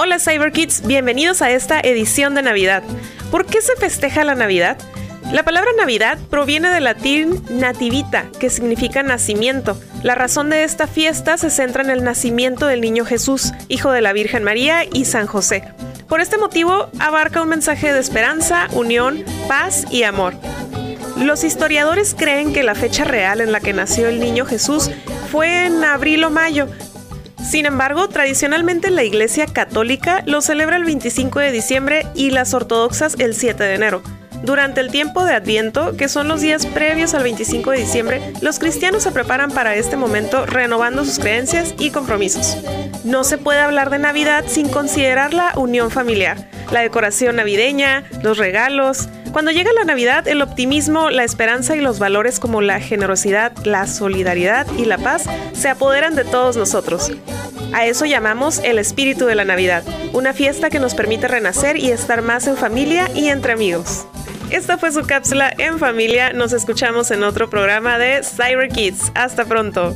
Hola CyberKids, bienvenidos a esta edición de Navidad. ¿Por qué se festeja la Navidad? La palabra Navidad proviene del latín nativita, que significa nacimiento. La razón de esta fiesta se centra en el nacimiento del niño Jesús, hijo de la Virgen María y San José. Por este motivo, abarca un mensaje de esperanza, unión, paz y amor. Los historiadores creen que la fecha real en la que nació el niño Jesús fue en abril o mayo, sin embargo, tradicionalmente la Iglesia Católica lo celebra el 25 de diciembre y las ortodoxas el 7 de enero. Durante el tiempo de Adviento, que son los días previos al 25 de diciembre, los cristianos se preparan para este momento renovando sus creencias y compromisos. No se puede hablar de Navidad sin considerar la unión familiar, la decoración navideña, los regalos. Cuando llega la Navidad, el optimismo, la esperanza y los valores como la generosidad, la solidaridad y la paz se apoderan de todos nosotros. A eso llamamos el espíritu de la Navidad, una fiesta que nos permite renacer y estar más en familia y entre amigos. Esta fue su cápsula en familia. Nos escuchamos en otro programa de Cyber Kids. Hasta pronto.